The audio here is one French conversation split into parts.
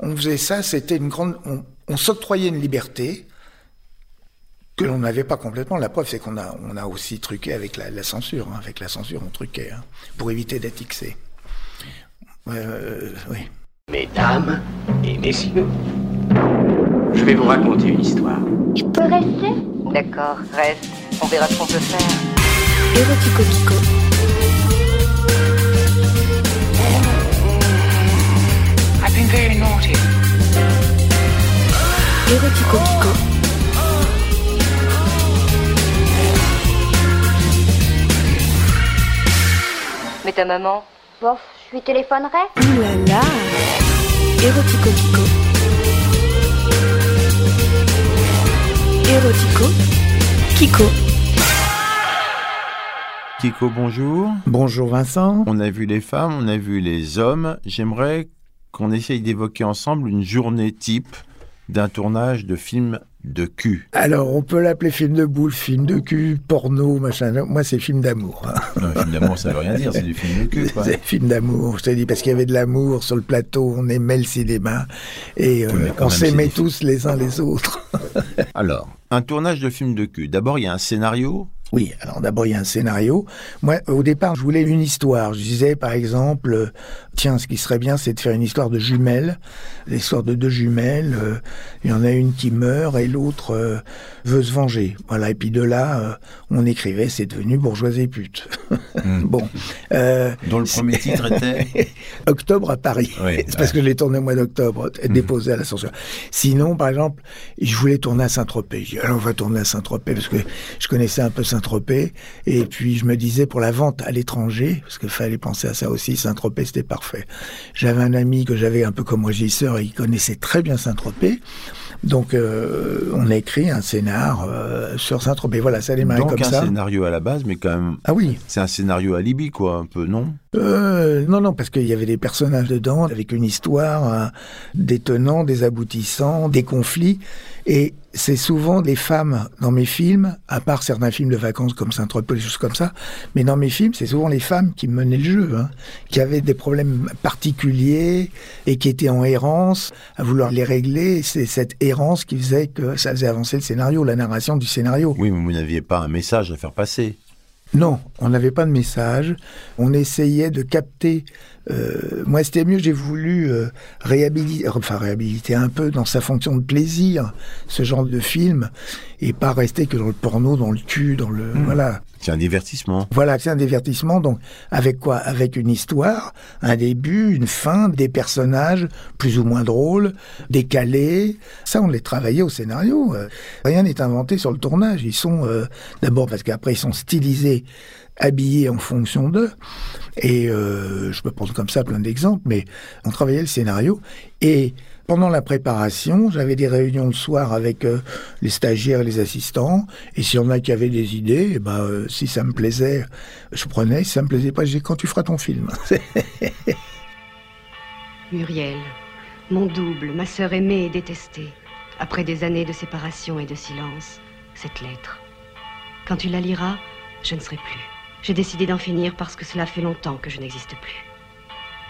On faisait ça, c'était une grande, on, on s'octroyait une liberté que l'on n'avait pas complètement. La preuve, c'est qu'on a, on a aussi truqué avec la, la censure. hein. Avec la censure, on truquait hein, pour éviter d'être xé. Euh, oui. Mesdames et messieurs, je vais vous raconter une histoire. Je peux rester? D'accord, reste. On verra ce qu'on peut faire. Érotico I've been very naughty. Érotico Pico. Mais ta maman? Bof, je lui téléphonerai Ouh là là Érotico Pico. Érotico Kiko Kiko, bonjour. Bonjour Vincent. On a vu les femmes, on a vu les hommes. J'aimerais qu'on essaye d'évoquer ensemble une journée type d'un tournage de film de cul. Alors, on peut l'appeler film de boule, film de cul, porno, machin. Moi, c'est film d'amour. Non, film d'amour, ça veut rien dire, c'est du film de cul, quoi. C'est film d'amour, je te dis, parce qu'il y avait de l'amour sur le plateau, on aimait le cinéma, et euh, Oui, on s'aimait tous les uns les autres. Alors, un tournage de film de cul. D'abord, il y a un scénario. Oui, alors d'abord il y a un scénario. Moi, au départ, je voulais une histoire. Je disais, par exemple, tiens, ce qui serait bien, c'est de faire une histoire de jumelles, l'histoire de deux jumelles. euh, Il y en a une qui meurt et l'autre euh, veut se venger. Voilà. Et puis de là, euh, on écrivait, c'est devenu bourgeoisie et pute. Hmm. bon. Euh, Dont le premier titre était Octobre à Paris. Oui, c'est parce que je l'ai tourné au mois d'octobre, Mhm. déposé à la censure. Sinon, par exemple, je voulais tourner à Saint-Tropez. Je dis, alors on va tourner à Saint-Tropez parce que je connaissais un peu Saint-Tropez. Et puis, je me disais, pour la vente à l'étranger, parce qu'il fallait penser à ça aussi, Saint-Tropez, c'était parfait. J'avais un ami que j'avais un peu comme régisseur et il connaissait très bien Saint-Tropez. Donc, euh, on a écrit un scénar euh, sur Saint-Tropez. Voilà, ça a démarré donc comme un ça. scénario à la base, mais quand même, Ah oui, c'est un scénario alibi, quoi, un peu, non? Euh, non, non, parce qu'il y avait des personnages dedans avec une histoire, un- des tenants, des aboutissants, des conflits. Et c'est souvent des femmes dans mes films, à part certains films de vacances comme Saint-Tropez, des choses comme ça. Mais dans mes films, c'est souvent les femmes qui menaient le jeu, hein, qui avaient des problèmes particuliers et qui étaient en errance à vouloir les régler. C'est cette errance qui faisait que ça faisait avancer le scénario, la narration du scénario. Oui, mais vous n'aviez pas un message à faire passer. Non, on n'avait pas de message. On essayait de capter. Euh, moi, c'était mieux. J'ai voulu euh, réhabiliter, enfin réhabiliter un peu dans sa fonction de plaisir ce genre de film et pas rester que dans le porno, dans le cul, dans le voilà. C'est un divertissement. Voilà, c'est un divertissement. Donc, avec quoi? Avec une histoire, un début, une fin, des personnages plus ou moins drôles, décalés. Ça, on les travaillait au scénario. Euh, Rien n'est inventé sur le tournage. Ils sont euh, d'abord parce qu'après ils sont stylisés, habillés en fonction d'eux. Et euh, je peux prendre comme ça plein d'exemples, mais on travaillait le scénario et pendant la préparation, j'avais des réunions le soir avec euh, les stagiaires et les assistants. Et s'il y en a qui avaient des idées, eh ben, euh, si ça me plaisait, je prenais. Si ça me plaisait pas, je disais quand tu feras ton film? Muriel, mon double, ma sœur aimée et détestée, après des années de séparation et de silence, cette lettre. Quand tu la liras, je ne serai plus. J'ai décidé d'en finir parce que cela fait longtemps que je n'existe plus.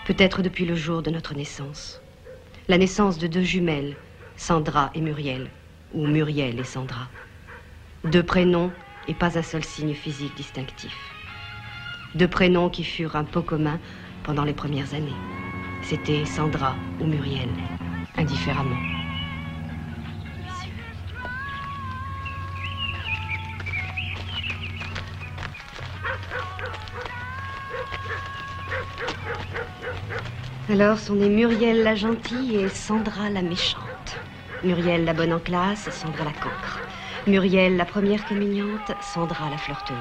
Peut-être depuis le jour de notre naissance. La naissance de deux jumelles, Sandra et Muriel, ou Muriel et Sandra. Deux prénoms et pas un seul signe physique distinctif. Deux prénoms qui furent un pot commun pendant les premières années. C'était Sandra ou Muriel, indifféremment. Alors sont nées Muriel la gentille et Sandra la méchante. Muriel la bonne en classe, Sandra la cancre. Muriel la première communiante, Sandra la flirteuse.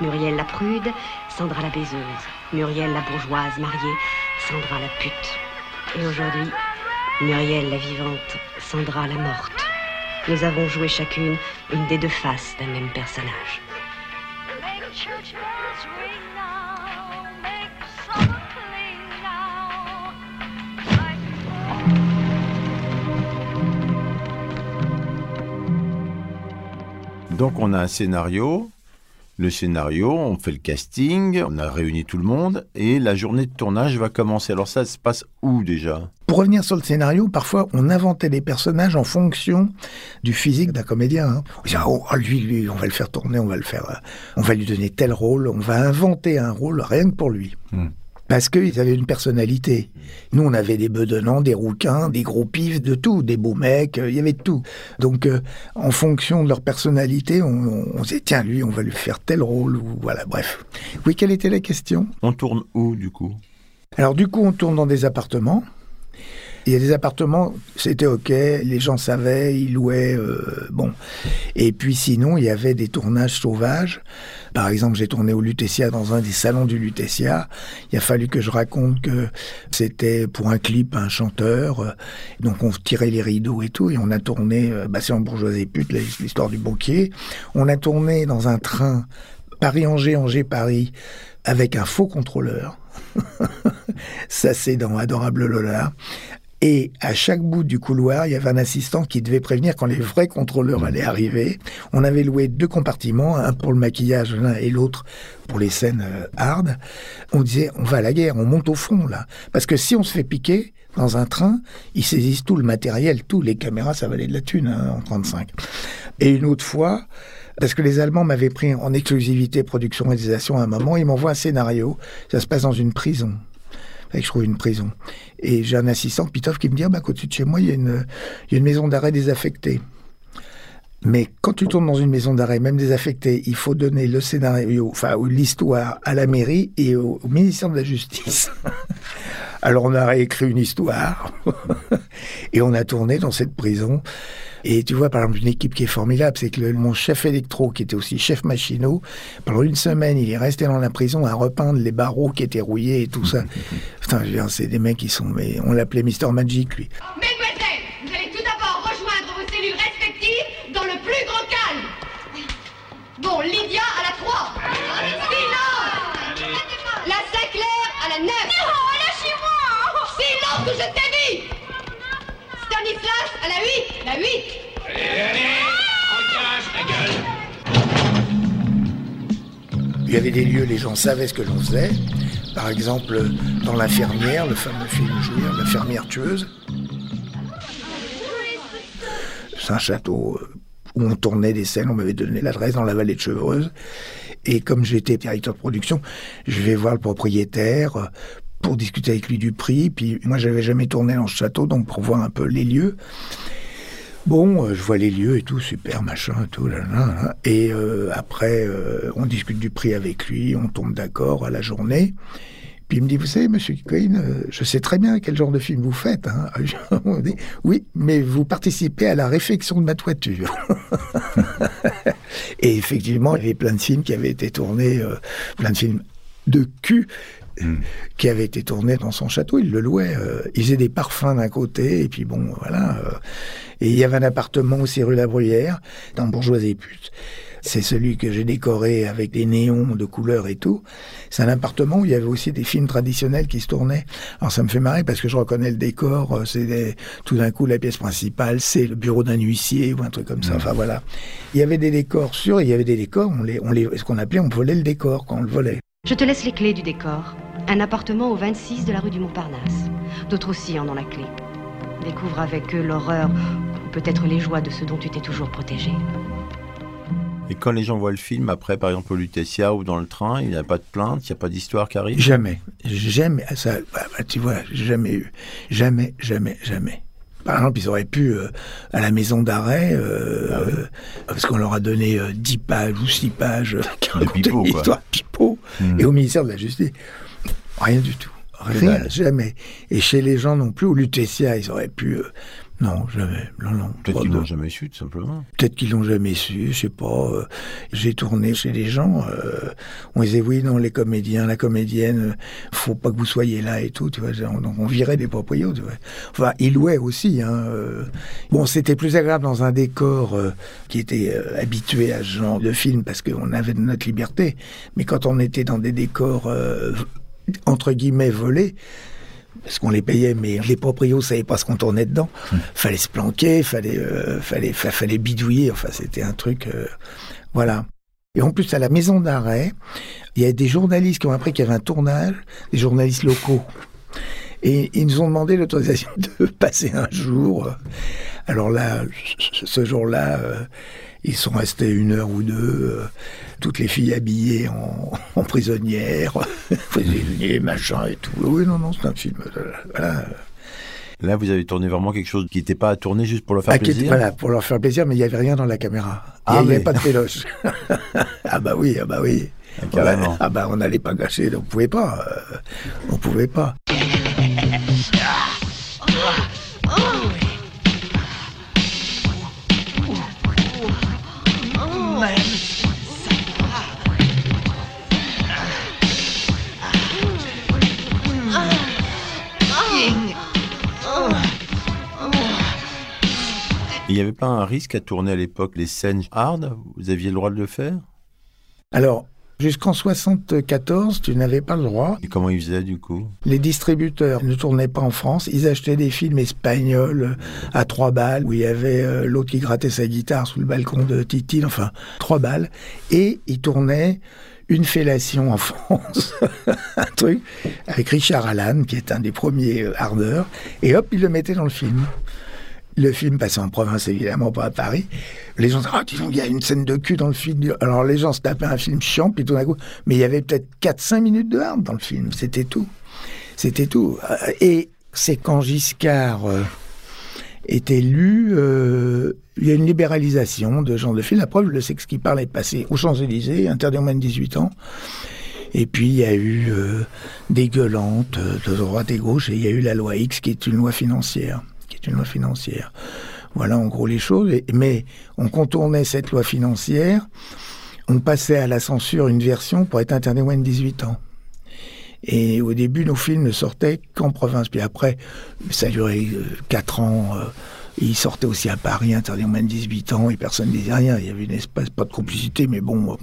Muriel la prude, Sandra la baiseuse. Muriel la bourgeoise mariée, Sandra la pute. Et aujourd'hui, Muriel la vivante, Sandra la morte. Nous avons joué chacune une des deux faces d'un même personnage. Donc on a un scénario. le scénario, on fait le casting, on a réuni tout le monde et la journée de tournage va commencer. Alors ça se passe où déjà? Pour revenir sur le scénario, parfois on inventait des personnages en fonction du physique d'un comédien. hein. On disait, oh, lui, lui, on va le faire tourner, on va le faire, euh, on va lui donner tel rôle, on va inventer un rôle rien que pour lui. Hmm. Parce qu'ils avaient une personnalité. Nous, on avait des bedonnants, des rouquins, des gros pifs, de tout, des beaux mecs, euh, il y avait de tout. Donc, euh, en fonction de leur personnalité, on, on, on disait, tiens, lui, on va lui faire tel rôle, ou voilà, bref. Oui, quelle était la question? On tourne où du coup? Alors, du coup, on tourne dans des appartements. Il y a des appartements, c'était ok, les gens savaient, ils louaient, euh, bon. Et puis sinon, il y avait des tournages sauvages. Par exemple, j'ai tourné au Lutetia dans un des salons du Lutetia. Il a fallu que je raconte que c'était pour un clip un chanteur. euh, Donc on tirait les rideaux et tout, et on a tourné, euh, bah, c'est en bourgeoisie pute, l'histoire du banquier. On a tourné dans un train Paris-Angers, Angers-Paris, avec un faux contrôleur. Ça, c'est dans Adorable Lola. Et à chaque bout du couloir, il y avait un assistant qui devait prévenir quand les vrais contrôleurs allaient arriver. On avait loué deux compartiments, un pour le maquillage l'un et l'autre pour les scènes euh, hard. On disait, on va à la guerre, on monte au front là. Parce que si on se fait piquer dans un train, ils saisissent tout le matériel, tout. Les caméras, ça valait de la thune hein, en 35. Et une autre fois, parce que les Allemands m'avaient pris en exclusivité production-réalisation à un moment, ils m'envoient un scénario. Ça se passe dans une prison. Que je trouve une prison. Et j'ai un assistant, Pitov, qui me dit, ah, bah, côté de chez moi, il y a une, maison d'arrêt désaffectée. Mais quand tu tournes dans une maison d'arrêt, même désaffectée, il faut donner le scénario, enfin, l'histoire à la mairie et au, au ministère de la Justice. Alors on a réécrit une histoire et on a tourné dans cette prison. Et tu vois, par exemple, une équipe qui est formidable, c'est que le- mon chef électro, qui était aussi chef machinot, pendant une semaine, il est resté dans la prison à repeindre les barreaux qui étaient rouillés et tout ça. Putain, je veux dire, c'est des mecs qui sont... Mais on l'appelait Mister Magic, lui. Mesdemoiselles, vous allez tout d'abord rejoindre vos cellules respectives dans le plus grand calme. Bon, Lydia à la 3. Silence La Sinclair à la 9. Non, lâchez-moi Silence ou je t'ai dit Stanislas à la 8. La 8. Il y avait des lieux, les gens savaient ce que l'on faisait. Par exemple, dans L'infirmière, le fameux film Jouir, l'infirmière tueuse. C'est un château euh, où on tournait des scènes, on m'avait donné l'adresse dans la vallée de Chevreuse. Et comme j'étais directeur de production, je vais voir le propriétaire euh, pour discuter avec lui du prix. Puis moi, j'avais jamais tourné dans ce château, donc pour voir un peu les lieux. Bon, euh, je vois les lieux et tout, super, machin, et tout, là, là. Et euh, après, euh, on discute du prix avec lui, on tombe d'accord à la journée. Puis il me dit, vous savez, monsieur Cohen, je sais très bien quel genre de film vous faites. Hein. On dit, oui, mais vous participez à la réfection de ma toiture. et effectivement, il y avait plein de films qui avaient été tournés, plein de films de cul qui avaient été tournés dans son château. Il le louait. euh, il faisait des parfums d'un côté, et puis bon, voilà. euh, et il y avait un appartement aussi rue La Bruyère, dans Bourgeoisie Pute. C'est celui que j'ai décoré avec des néons de couleurs et tout. C'est un appartement où il y avait aussi des films traditionnels qui se tournaient. Alors ça me fait marrer parce que je reconnais le décor. euh, C'est des- tout d'un coup la pièce principale, c'est le bureau d'un huissier ou un truc comme ça. Enfin voilà. Il y avait des décors sûrs, il y avait des décors. On les, on les, ce qu'on appelait, on volait le décor quand on le volait. Je te laisse les clés du décor. Un appartement au 26 de la rue du Montparnasse. D'autres aussi en ont la clé. Découvre avec eux l'horreur, ou peut-être les joies de ce dont tu t'es toujours protégé. Et quand les gens voient le film, après, par exemple, au Lutetia ou dans le train, il n'y a pas de plainte, il n'y a pas d'histoire qui arrive? Jamais, jamais, ça, bah, bah, tu vois, jamais eu, jamais, jamais, jamais. Par exemple, ils auraient pu, euh, à la maison d'arrêt, euh, euh, parce qu'on leur a donné euh, 10 pages ou 6 pages qui racontaient pipeaux, une quoi. histoire pipeau, Hmm. et au ministère de la Justice, rien du tout. Rien, jamais. Et chez les gens non plus, au Lutetia, ils auraient pu... euh, non, jamais. Non, non. Peut-être qu'ils l'ont jamais su, tout simplement. Peut-être qu'ils l'ont jamais su, je sais pas. euh, J'ai tourné chez des gens, euh, on disait oui, non, les comédiens, la comédienne, euh, faut pas que vous soyez là et tout, tu vois. Donc on virait des proprios, tu vois. Enfin, ils louaient aussi. Hein, euh. Bon, c'était plus agréable dans un décor euh, qui était euh, habitué à ce genre de film parce qu'on avait de notre liberté. Mais quand on était dans des décors euh, entre guillemets volés, parce qu'on les payait, mais les proprios savaient pas ce qu'on tournait dedans. Fallait se planquer, fallait, euh, fallait, fa- fallait bidouiller. Enfin, c'était un truc, euh, voilà. Et en plus, à la maison d'arrêt, il y a des journalistes qui ont appris qu'il y avait un tournage, des journalistes locaux. Et ils nous ont demandé l'autorisation de passer un jour. Alors là, ce jour-là, euh, ils sont restés une heure ou deux, euh, toutes les filles habillées en, en prisonnières, prisonniers, machin et tout. Oui, non, non, c'est un film. euh, Voilà. Là, vous avez tourné vraiment quelque chose qui n'était pas à tourner juste pour leur faire Ah, était- plaisir. voilà, pour leur faire plaisir, mais il n'y avait rien dans la caméra. Ah, il n'y avait mais- pas de péloche. ah bah oui, ah bah oui. Ah. Ah bah on n'allait pas gâcher, donc on pouvait pas. euh, on pouvait pas. Il n'y avait pas un risque à tourner à l'époque les scènes hard? Vous aviez le droit de le faire? Alors, jusqu'en 74, tu n'avais pas le droit. Et comment ils faisaient du coup? Les distributeurs ne tournaient pas en France. Ils achetaient des films espagnols euh, à trois balles, où il y avait euh, l'autre qui grattait sa guitare sous le balcon de Titine, enfin, trois balles. Et ils tournaient une fellation en France, un truc, avec Richard Allan, qui est un des premiers euh, hardeurs. Et hop, ils le mettaient dans le film. Le film passait en province, évidemment, pas à Paris. Les gens disaient, dis donc, il y a une scène de cul dans le film. Alors, les gens se tapaient un film chiant, puis tout d'un coup, mais il y avait peut-être 4-5 minutes de hard dans le film. C'était tout. C'était tout. Euh, Et c'est quand Giscard euh, est élu, euh, il y a une libéralisation de genre de film. La preuve, le sexe qui parle est passé aux Champs-Élysées, interdit aux moins de 18 ans. Et puis, il y a eu euh, des gueulantes de droite et gauche, et il y a eu la loi X, qui est une loi financière. Une loi financière. Voilà en gros les choses. Mais on contournait cette loi financière, on passait à la censure une version pour être interdit moins de 18 ans. Et au début, nos films ne sortaient qu'en province. Puis après, ça a duré euh, quatre ans. euh, ils sortaient aussi à Paris, interdit moins de 18 ans, et personne ne disait rien. Il y avait une espèce, pas de complicité, mais bon. euh.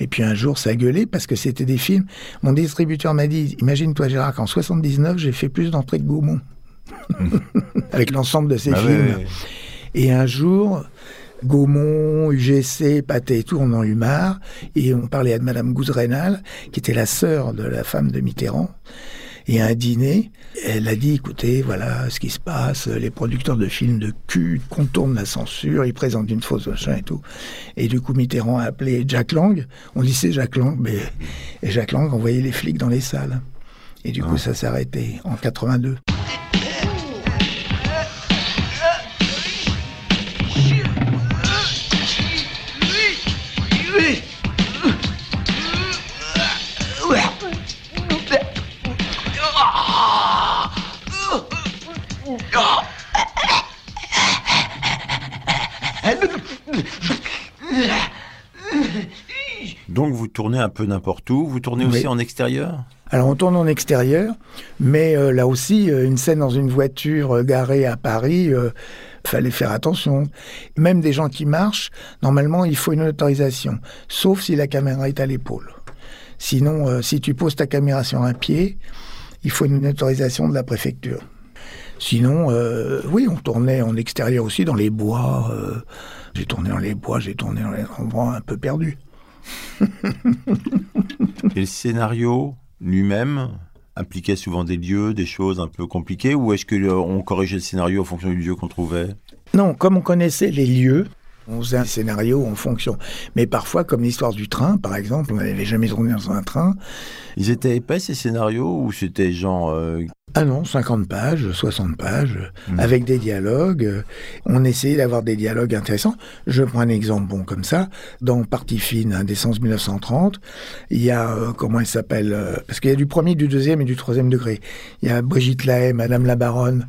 Et puis un jour, ça gueulait parce que c'était des films. Mon distributeur m'a dit, imagine-toi Gérard, qu'en 79, j'ai fait plus d'entrées que Gaumont. Avec l'ensemble de Ah ouais, films. ouais. Et un jour, Gaumont, UGC, Pathé et tout, on en eut marre. Et on parlait à Madame Gouzerenal, qui était la sœur de la femme de Mitterrand. Et à un dîner, elle a dit, écoutez, voilà ce qui se passe, les producteurs de films de cul contournent la censure, ils présentent une fausse machin et tout. Et du coup, Mitterrand a appelé Jack Lang. On dit c'est Jack Lang, mais et Jack Lang envoyait les flics dans les salles. Et du coup, ça s'est arrêté en 82. Tournez un peu n'importe où. Vous tournez Oui. aussi en extérieur? Alors on tourne en extérieur, mais euh, là aussi, euh, une scène dans une voiture euh, garée à Paris, fallait faire attention. Même des gens qui marchent, normalement, il faut une autorisation, sauf si la caméra est à l'épaule. Sinon, si tu poses ta caméra sur un pied, il faut une autorisation de la préfecture. Sinon, oui, on tournait en extérieur aussi, dans les bois. j'ai tourné dans les bois, j'ai tourné dans les endroits un peu perdus. Et le scénario lui-même impliquait souvent des lieux, des choses un peu compliquées Ou est-ce qu'on corrigeait le scénario en fonction du lieu qu'on trouvait? Non, comme on connaissait les lieux, on faisait un scénario en fonction. Mais parfois, comme l'histoire du train, par exemple, on n'avait jamais tourné dans un train. Ils étaient épais ces scénarios ou c'était genre euh, Ah non, 50 pages, 60 pages, Mhm. avec des dialogues. On essayait d'avoir des dialogues intéressants. Je prends un exemple bon comme ça. Dans Partie fine, Indécence 1930, il y a, euh, comment elle s'appelle euh, Parce qu'il y a du premier, du deuxième et du troisième degré. Il y a Brigitte Lahaye, Madame la Baronne.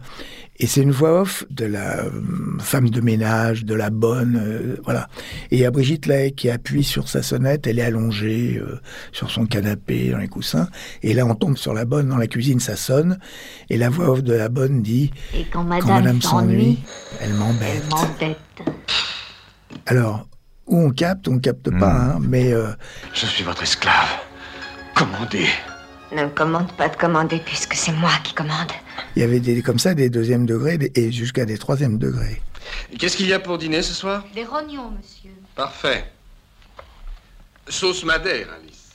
Et c'est une voix off de la euh, femme de ménage, de la bonne, euh, voilà. Et il y a Brigitte Lahaye qui appuie sur sa sonnette, elle est allongée euh, sur son canapé, dans les coussins. Et là, on tombe sur la bonne dans la cuisine, ça sonne. Et la voix off de la bonne dit Et quand Quand madame, madame s'ennuie, elle elle m'embête. Alors, où on capte, on capte pas, hein, mais euh, Je suis votre esclave. Commandez. Ne me commande pas de commander puisque c'est moi qui commande. Il y avait des, comme ça des deuxièmes degrés des- et jusqu'à des troisièmes degrés. Qu'est-ce qu'il y a pour dîner ce soir? Des rognons, monsieur. Parfait. Sauce madère, Alice.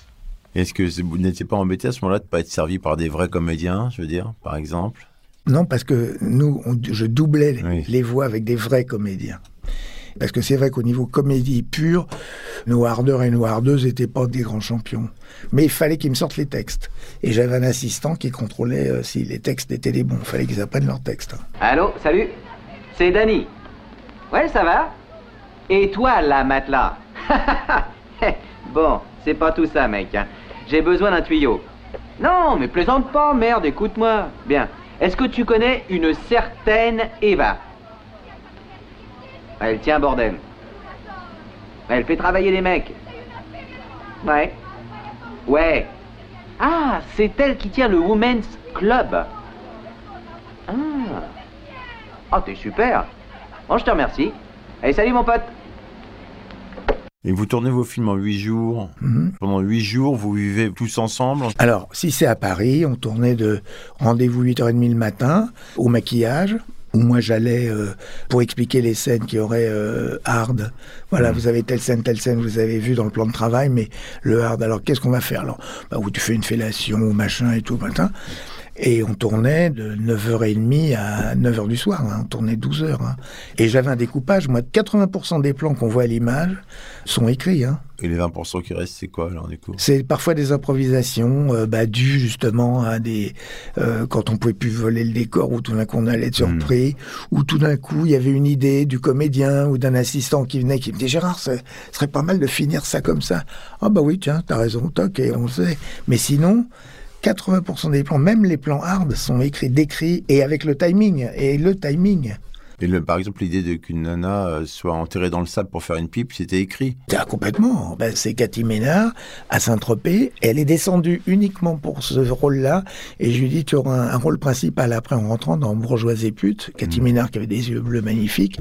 Est-ce que vous n'étiez pas embêté à ce moment-là de ne pas être servi par des vrais comédiens, je veux dire, par exemple? Non, parce que nous, on- je doublais Oui. les voix avec des vrais comédiens. Parce que c'est vrai qu'au niveau comédie pure, nos hardeurs et nos hardeuses n'étaient pas des grands champions. Mais il fallait qu'ils me sortent les textes. Et j'avais un assistant qui contrôlait euh, si les textes étaient les bons. Il fallait qu'ils apprennent leurs textes. hein. Allô, salut C'est Danny. Ouais, ça va? Et toi, là, matelas Bon, c'est pas tout ça, mec. hein. J'ai besoin d'un tuyau. Non, mais plaisante pas, merde, écoute-moi. Bien. Est-ce que tu connais une certaine Eva? Elle tient bordel. Elle fait travailler les mecs. Ouais. Ouais. Ah, c'est elle qui tient le Women's Club. Ah. Oh, t'es super. Bon, je te remercie. Allez, salut mon pote. Et vous tournez vos films en huit jours. Mhm. Pendant huit jours, vous vivez tous ensemble. Alors, si c'est à Paris, on tournait de rendez-vous 8h30 le matin au maquillage, où moi j'allais euh, pour expliquer les scènes qui auraient euh, hard. Voilà, vous avez telle scène, telle scène, vous avez vu dans le plan de travail, mais le hard, alors qu'est-ce qu'on va faire Alors, bah, où tu fais une fellation, machin et tout, matin. Et on tournait de 9h30 à 9h du soir, hein. on tournait 12 heures. hein. Et j'avais un découpage, moi, de 80% des plans qu'on voit à l'image sont écrits. Hein. Et les 20% qui restent, c'est quoi alors du coup? C'est parfois des improvisations euh, bah, dues justement à des euh, quand on pouvait plus voler le décor ou tout d'un coup on allait être surpris ou tout d'un coup il y avait une idée du comédien ou d'un assistant qui venait qui me dit Gérard ce serait pas mal de finir ça comme ça ah bah oui tiens t'as raison toc et on le sait mais sinon 80% des plans même les plans hard sont écrits décrits et avec le timing et le timing Et le, par exemple, l'idée de qu'une nana euh, soit enterrée dans le sable pour faire une pipe, c'était écrit. Ah, complètement. Ben, c'est Cathy Ménard à Saint-Tropez. Elle est descendue uniquement pour ce rôle-là. Et je lui dis, tu auras un, un rôle principal après en rentrant dans Bourgeoise et pute. Cathy Ménard qui avait des yeux bleus magnifiques.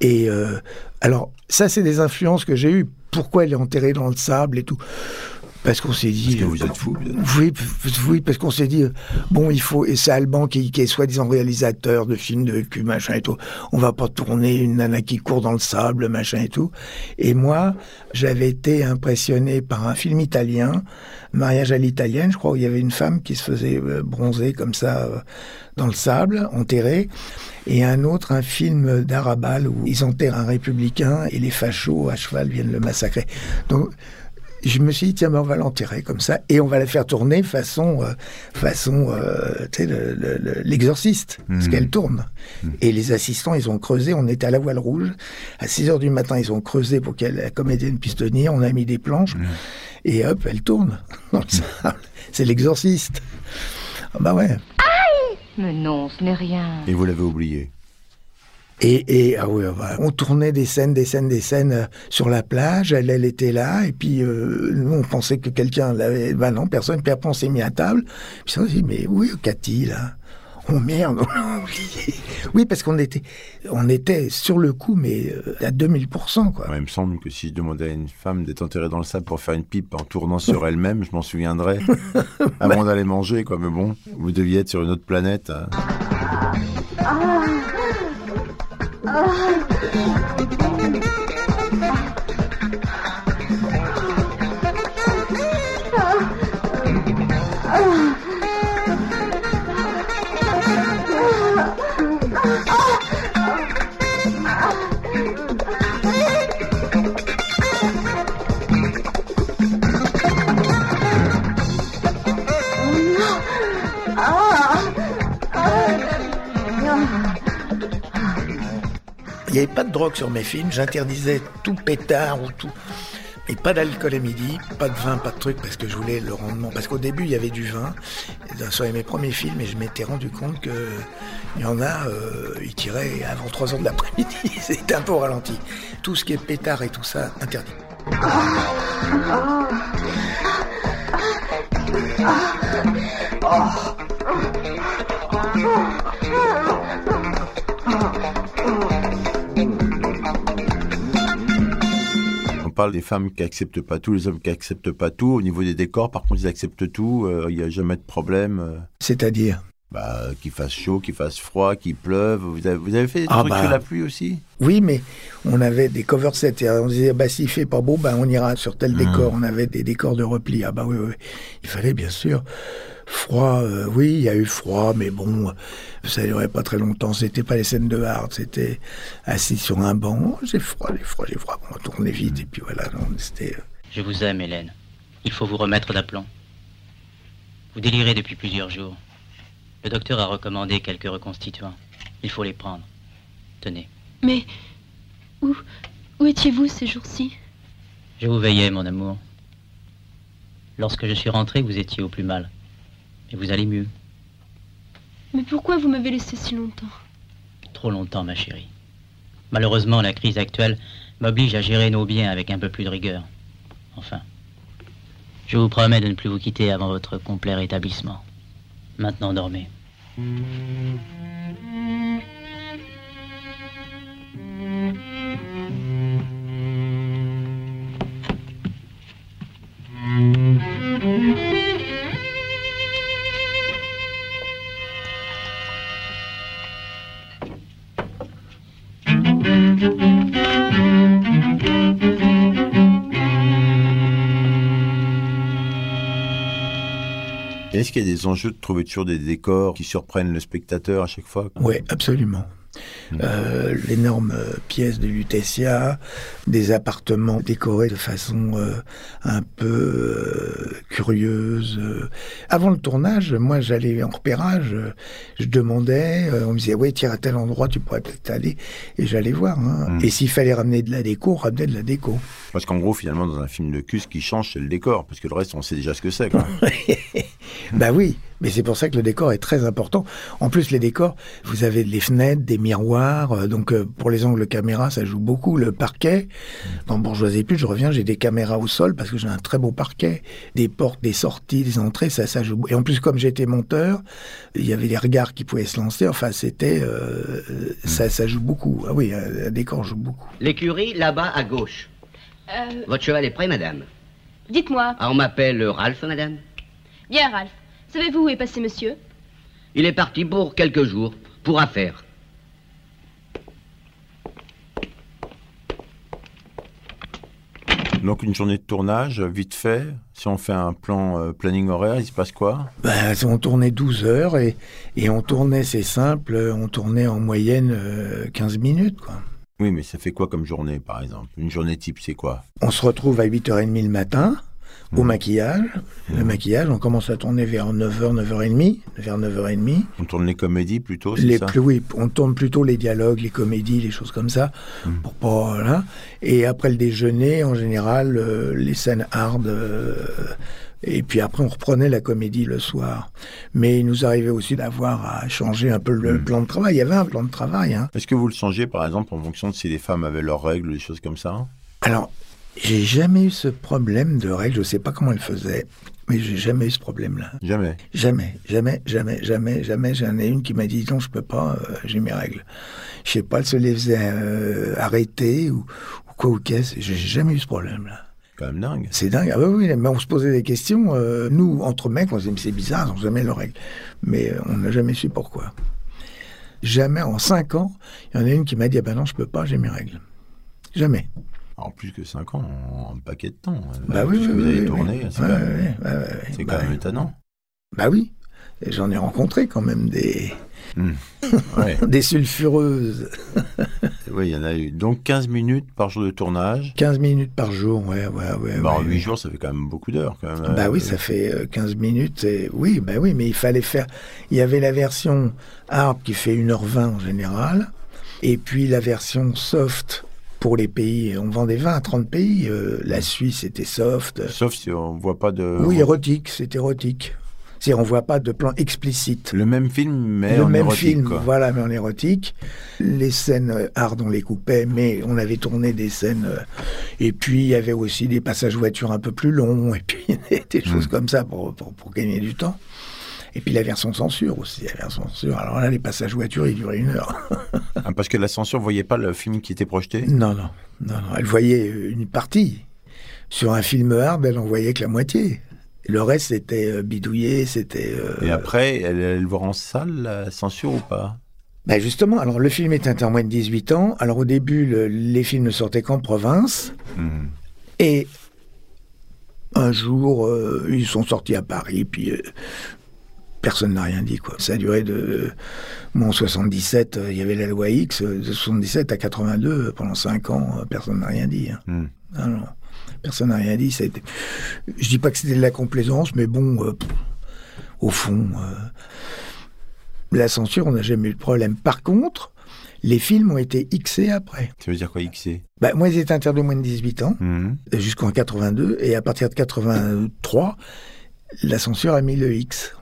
Et euh, alors, ça, c'est des influences que j'ai eues. Pourquoi elle est enterrée dans le sable et tout parce qu'on s'est dit. Parce que vous êtes fou. Oui, oui, parce qu'on s'est dit, euh, bon, il faut, et c'est Alban qui, qui est soi-disant réalisateur de films de cul, machin et tout. On va pas tourner une nana qui court dans le sable, machin et tout. Et moi, j'avais été impressionné par un film italien, Mariage à l'italienne, je crois, où il y avait une femme qui se faisait euh, bronzer comme ça euh, dans le sable, enterrée. Et un autre, un film d'Arabal où ils enterrent un républicain et les fachos à cheval viennent le massacrer. Donc, je me suis dit, tiens, ben, on va l'enterrer comme ça et on va la faire tourner façon, euh, façon euh, tu sais, le- le- le- l'exorciste, parce qu'elle tourne. Et les assistants, ils ont creusé, on était à la voile rouge. À 6 heures du matin, ils ont creusé pour qu'elle, la comédienne puisse tenir. On a mis des planches et hop, elle tourne. C'est l'exorciste. Ah bah ouais. Mais non, ce n'est rien. Et vous l'avez oublié. Et, et ah oui, bah, on tournait des scènes, des scènes, des scènes euh, sur la plage. Elle, elle était là, et puis euh, nous, on pensait que quelqu'un l'avait. Ben non, personne. Puis après, on s'est mis à table. Puis on s'est dit, mais oui, Cathy, là? Oh merde, on l'a oublié. Oui, parce qu'on était, on était sur le coup, mais euh, à 2000%, quoi. Ouais, il me semble que si je demandais à une femme d'être enterrée dans le sable pour faire une pipe en tournant sur elle-même, je m'en souviendrais avant d'aller manger, quoi. Mais bon, vous deviez être sur une autre planète. hein. Oh. Il n'y avait pas de drogue sur mes films. J'interdisais tout pétard ou tout. Mais pas d'alcool à midi, pas de vin, pas de truc, parce que je voulais le rendement. Parce qu'au début, il y avait du vin. Et Sur mes premiers films, et je m'étais rendu compte que il y en a, euh, ils tiraient avant 3 heures de l'après-midi. C'était un peu au ralenti. Tout ce qui est pétard et tout ça, interdit. Parle des femmes qui acceptent pas tout, les hommes qui acceptent pas tout. Au niveau des décors, par contre, ils acceptent tout. euh, Il n'y a jamais de problème. euh. C'est-à-dire? Bah, qu'il fasse chaud, qu'il fasse froid, qu'il pleuve. Vous avez, vous avez fait des Ah trucs bah. sur la pluie aussi? Oui, mais on avait des cover sets. Et on disait, bah, s'il fait pas beau, bah, on ira sur tel décor. On avait des décors de repli. Ah, bah oui, oui. oui. Il fallait, bien sûr. Froid, euh, oui, il y a eu froid, mais bon, ça durait pas très longtemps. C'était pas les scènes de hard, c'était assis sur un banc. J'ai froid, j'ai froid, j'ai froid. On tournait vite, et puis voilà, non, c'était. euh, Je vous aime, Hélène. Il faut vous remettre d'aplomb. Vous délirez depuis plusieurs jours. Le docteur a recommandé quelques reconstituants. Il faut les prendre. Tenez. Mais où, où étiez-vous ces jours-ci? Je vous veillais, mon amour. Lorsque je suis rentré, vous étiez au plus mal. Et vous allez mieux. Mais pourquoi vous m'avez laissé si longtemps Trop longtemps, ma chérie. Malheureusement, la crise actuelle m'oblige à gérer nos biens avec un peu plus de rigueur. Enfin, je vous promets de ne plus vous quitter avant votre complet rétablissement. Maintenant, dormez. Qu'il y a des enjeux de trouver toujours des décors qui surprennent le spectateur à chaque fois? Oui, absolument. Euh, L'énorme euh, pièce de Lutetia, des appartements décorés de façon euh, un peu curieuse. Avant le tournage, moi j'allais en repérage, je demandais, on me disait oui tiens à tel endroit tu pourrais peut-être aller, et j'allais voir. hein. Mm. Et s'il fallait ramener de la déco, on ramenait de la déco. Parce qu'en gros, finalement, dans un film de cul, ce qui change, c'est le décor. Parce que le reste, on sait déjà ce que c'est. Bah oui, mais c'est pour ça que le décor est très important. En plus, les décors, vous avez des fenêtres, des miroirs, euh, donc euh, pour les angles caméra, ça joue beaucoup. Le parquet, dans Bourgeoisie Plus, je reviens, j'ai des caméras au sol parce que j'ai un très beau parquet, des portes, des sorties, des entrées, ça, ça joue. Et en plus, comme j'étais monteur, il y avait des regards qui pouvaient se lancer. Enfin, c'était, euh, ça, ça joue beaucoup. Ah oui, un un décor joue beaucoup. L'écurie, là-bas, à gauche. Euh, Votre cheval est prêt, madame? Dites-moi. Ah, on m'appelle Ralph, madame? Bien, Ralph. Savez-vous où est passé monsieur Il est parti pour quelques jours, pour affaires. Donc, une journée de tournage, vite fait. Si on fait un plan euh, planning horaire, il se passe quoi Ben, on tournait 12 heures et, et on tournait, c'est simple, on tournait en moyenne euh, 15 minutes, quoi. Oui, mais ça fait quoi comme journée, par exemple? Une journée type, c'est quoi? On se retrouve à 8h30 le matin Mmh. Au maquillage. Le maquillage, on commence à tourner vers 9h, 9h30, vers 9h30. On tourne les comédies plutôt, c'est Les ça plus, oui, on tourne plutôt les dialogues, les comédies, les choses comme ça, Mmh. pour pas, voilà. Et après le déjeuner, en général, euh, les scènes hard, euh, et puis après, on reprenait la comédie le soir. Mais il nous arrivait aussi d'avoir à changer un peu le Mmh. plan de travail. Il y avait un plan de travail, hein. Est-ce que vous le changez, par exemple, en fonction de si les femmes avaient leurs règles, des choses comme ça? Alors, j'ai jamais eu ce problème de règles. Je sais pas comment elles faisaient, mais j'ai jamais eu ce problème-là. Jamais. Jamais, jamais, jamais, jamais, jamais. J'en ai une qui m'a dit non, je peux pas, euh, j'ai mes règles. Je sais pas, elle se les faisait euh, arrêter ou, ou quoi ou qu'est-ce. J'ai jamais eu ce problème-là. Quand même dingue. C'est dingue. Ah oui, oui, mais on se posait des questions. euh, nous, entre mecs, on se disait, mais c'est bizarre, ils n'ont jamais leurs règles. Mais on n'a jamais su pourquoi. Jamais, en cinq ans, il y en a une qui m'a dit, ah ben non, je peux pas, j'ai mes règles. Jamais. En plus que 5 ans, en un paquet de temps. Bah oui, Puisque oui, vous oui, avez oui, tourné, oui. c'est quand Bah même oui. étonnant. Bah oui. J'en ai rencontré quand même des, Hmm. Ouais. des sulfureuses. oui, il y en a eu. Donc 15 minutes par jour de tournage. 15 minutes par jour, ouais, ouais, ouais. Bah, en ouais, 8 ouais. jours, ça fait quand même beaucoup d'heures. Quand même. Bah Euh, oui, ça fait euh, 15 minutes. Et... Oui, bah oui, mais il fallait faire. Il y avait la version hard qui fait 1h20 en général, et puis la version soft pour les pays. On vendait 20 à 30 pays. euh, la Suisse était soft. Sauf si on voit pas de. Oui, érotique, c'est érotique. C'est on voit pas de plan explicite. Le même film, mais le en même érotique, film, quoi. voilà, mais en érotique. Les scènes euh, hard, on les coupait, mais on avait tourné des scènes. euh, et puis, il y avait aussi des passages voitures un peu plus longs, et puis des choses Mm. comme ça pour, pour, pour gagner du temps. Et puis la version censure aussi, la version censure. Alors là, les passages voitures, ils duraient une heure. Ah, parce que la censure ne voyait pas le film qui était projeté non, non, non, non. Elle voyait une partie. Sur un film hard, elle en voyait que la moitié. Le reste, c'était euh, bidouillé, c'était... euh, Et après, elle allait le voir en salle, la censure ou pas? Ben justement, alors le film est interdit moins de 18 ans. Alors au début, le- les films ne sortaient qu'en province. Hmm. Et un jour, euh, ils sont sortis à Paris, puis euh, personne n'a rien dit. Quoi. Ça a duré de... Moi, en 77, euh, il y avait la loi X, euh, de 77 à 82, euh, pendant 5 ans, personne n'a rien dit. hein. Hmm. Ah non, personne n'a rien dit. ça a été- Je dis pas que c'était de la complaisance, mais bon, euh, au fond, euh, la censure, on n'a jamais eu de problème. Par contre, les films ont été Xés après. Ça veut dire quoi, XC Bah, moi, ils étaient interdits aux moins de 18 ans, Hmm. jusqu'en 82, et à partir de 83, la censure a mis le X.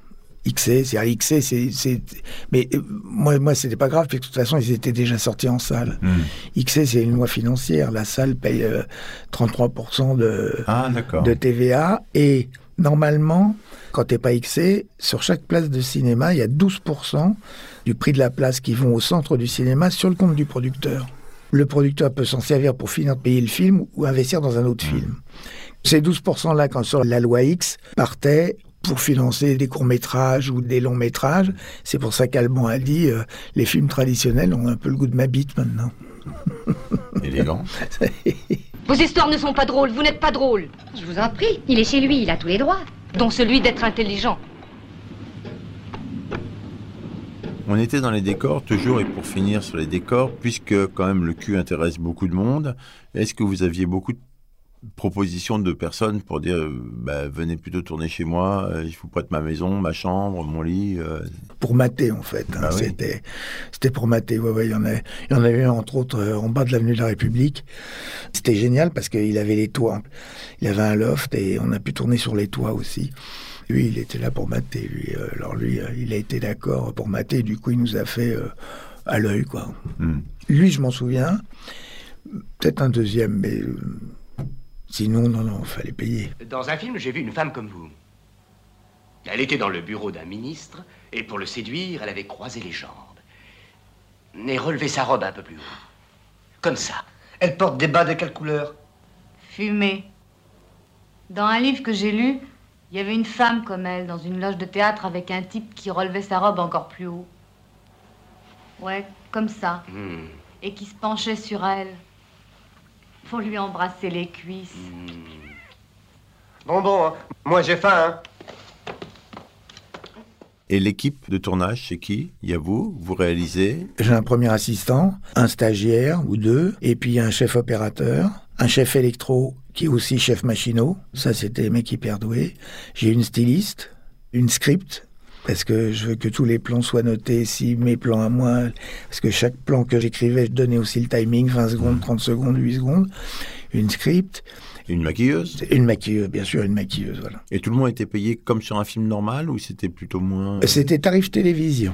XC, c'est XC, c'est, c'est, mais euh, moi, moi, c'était pas grave, parce que de toute façon, ils étaient déjà sortis en salle. Hmm. XC, c'est une loi financière. La salle paye euh, 33% de, Ah, de TVA, et normalement, quand t'es pas XC, sur chaque place de cinéma, il y a 12% du prix de la place qui vont au centre du cinéma sur le compte du producteur. Le producteur peut s'en servir pour finir de payer le film ou investir dans un autre film. Ces 12%-là, quand sur la loi X, partaient pour financer des courts-métrages ou des longs-métrages. C'est pour ça qu'Alban a dit euh, les films traditionnels ont un peu le goût de ma bite maintenant. Élégant. Vos histoires ne sont pas drôles, vous n'êtes pas drôle. Je vous en prie, il est chez lui, il a tous les droits. Dont celui d'être intelligent. On était dans les décors, toujours, et pour finir sur les décors, puisque quand même le cul intéresse beaucoup de monde, est-ce que vous aviez beaucoup de propositions de personnes pour dire euh, bah, venez plutôt tourner chez moi, euh, faut pas être ma maison, ma chambre, mon lit euh, pour mater en fait. hein. Bah oui. C'était pour mater. Ouais, ouais, il y en avait il y en avait un entre autres euh, en bas de l'avenue de la République. C'était génial parce qu'il avait les toits. Il avait un loft et on a pu tourner sur les toits aussi. Lui, il était là pour mater. Lui, alors lui, il a été d'accord pour mater. Du coup, il nous a fait à l'œil quoi. hmm. Lui, je m'en souviens. Peut-être un deuxième, mais sinon, non, non, fallait payer. Dans un film, j'ai vu une femme comme vous. Elle était dans le bureau d'un ministre, et pour le séduire, elle avait croisé les jambes. Et relevé sa robe un peu plus haut. Comme ça. Elle porte des bas de quelle couleur? Fumée. Dans un livre que j'ai lu, il y avait une femme comme elle dans une loge de théâtre avec un type qui relevait sa robe encore plus haut. Ouais, comme ça. Hmm. Et qui se penchait sur elle pour lui embrasser les cuisses. Bon, bon, hein. moi j'ai faim, hein. Et l'équipe de tournage, c'est qui? Il y a vous, vous réalisez? J'ai un premier assistant, un stagiaire ou deux, et puis un chef opérateur, un chef électro qui est aussi chef machinot. Ça, c'était des mecs hyper doués. J'ai une styliste, une script, parce que je veux que tous les plans soient notés, si mes plans à moi, parce que chaque plan que j'écrivais, je donnais aussi le timing, 20 secondes, 30 secondes, 8 secondes. Une script. Une maquilleuse Une maquilleuse, bien sûr, une maquilleuse, voilà. Et tout le monde était payé comme sur un film normal ou c'était plutôt moins C'était tarif télévision.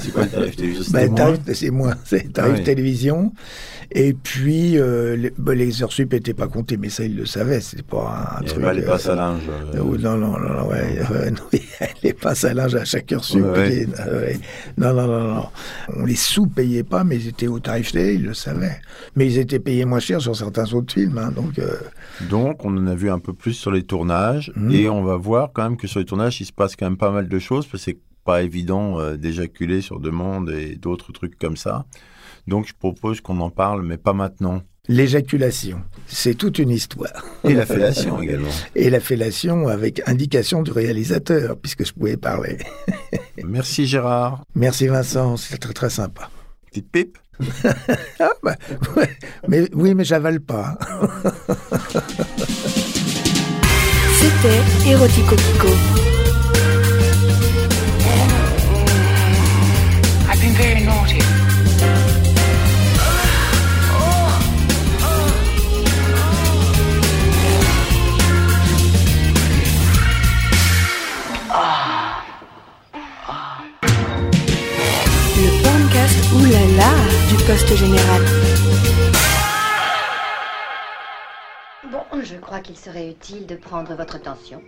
C'est quoi le tarif télévision? Tarif- C'est moins, c'est tarif Ah oui. télévision. Et puis, euh, les, bah, les heures sup n'étaient pas comptées, mais ça, ils le savaient. C'était pas un Il y truc. pas les euh, passes à linge, euh. non, non, non, non, ouais, non, les passes à linge à chaque heure sup. Ouais, euh, ouais. Non, non, non, non. On les sous-payait pas, mais ils étaient au tarif télé, ils le savaient. Mais ils étaient payés moins cher sur certains autres films, hein, donc. euh, Donc, on en a vu un peu plus sur les tournages Mhm. et on va voir quand même que sur les tournages, il se passe quand même pas mal de choses parce que c'est pas évident euh, d'éjaculer sur demande et d'autres trucs comme ça. Donc, je propose qu'on en parle, mais pas maintenant. L'éjaculation, c'est toute une histoire. Et la fellation également. Et la fellation avec indication du réalisateur, puisque je pouvais parler. Merci Gérard. Merci Vincent, c'est très très sympa. Petite pipe Ah, bah, oui, mais j'avale pas. C'était Erotico Pico. Podcast Oulala du poste général. Bon, je crois qu'il serait utile de prendre votre tension.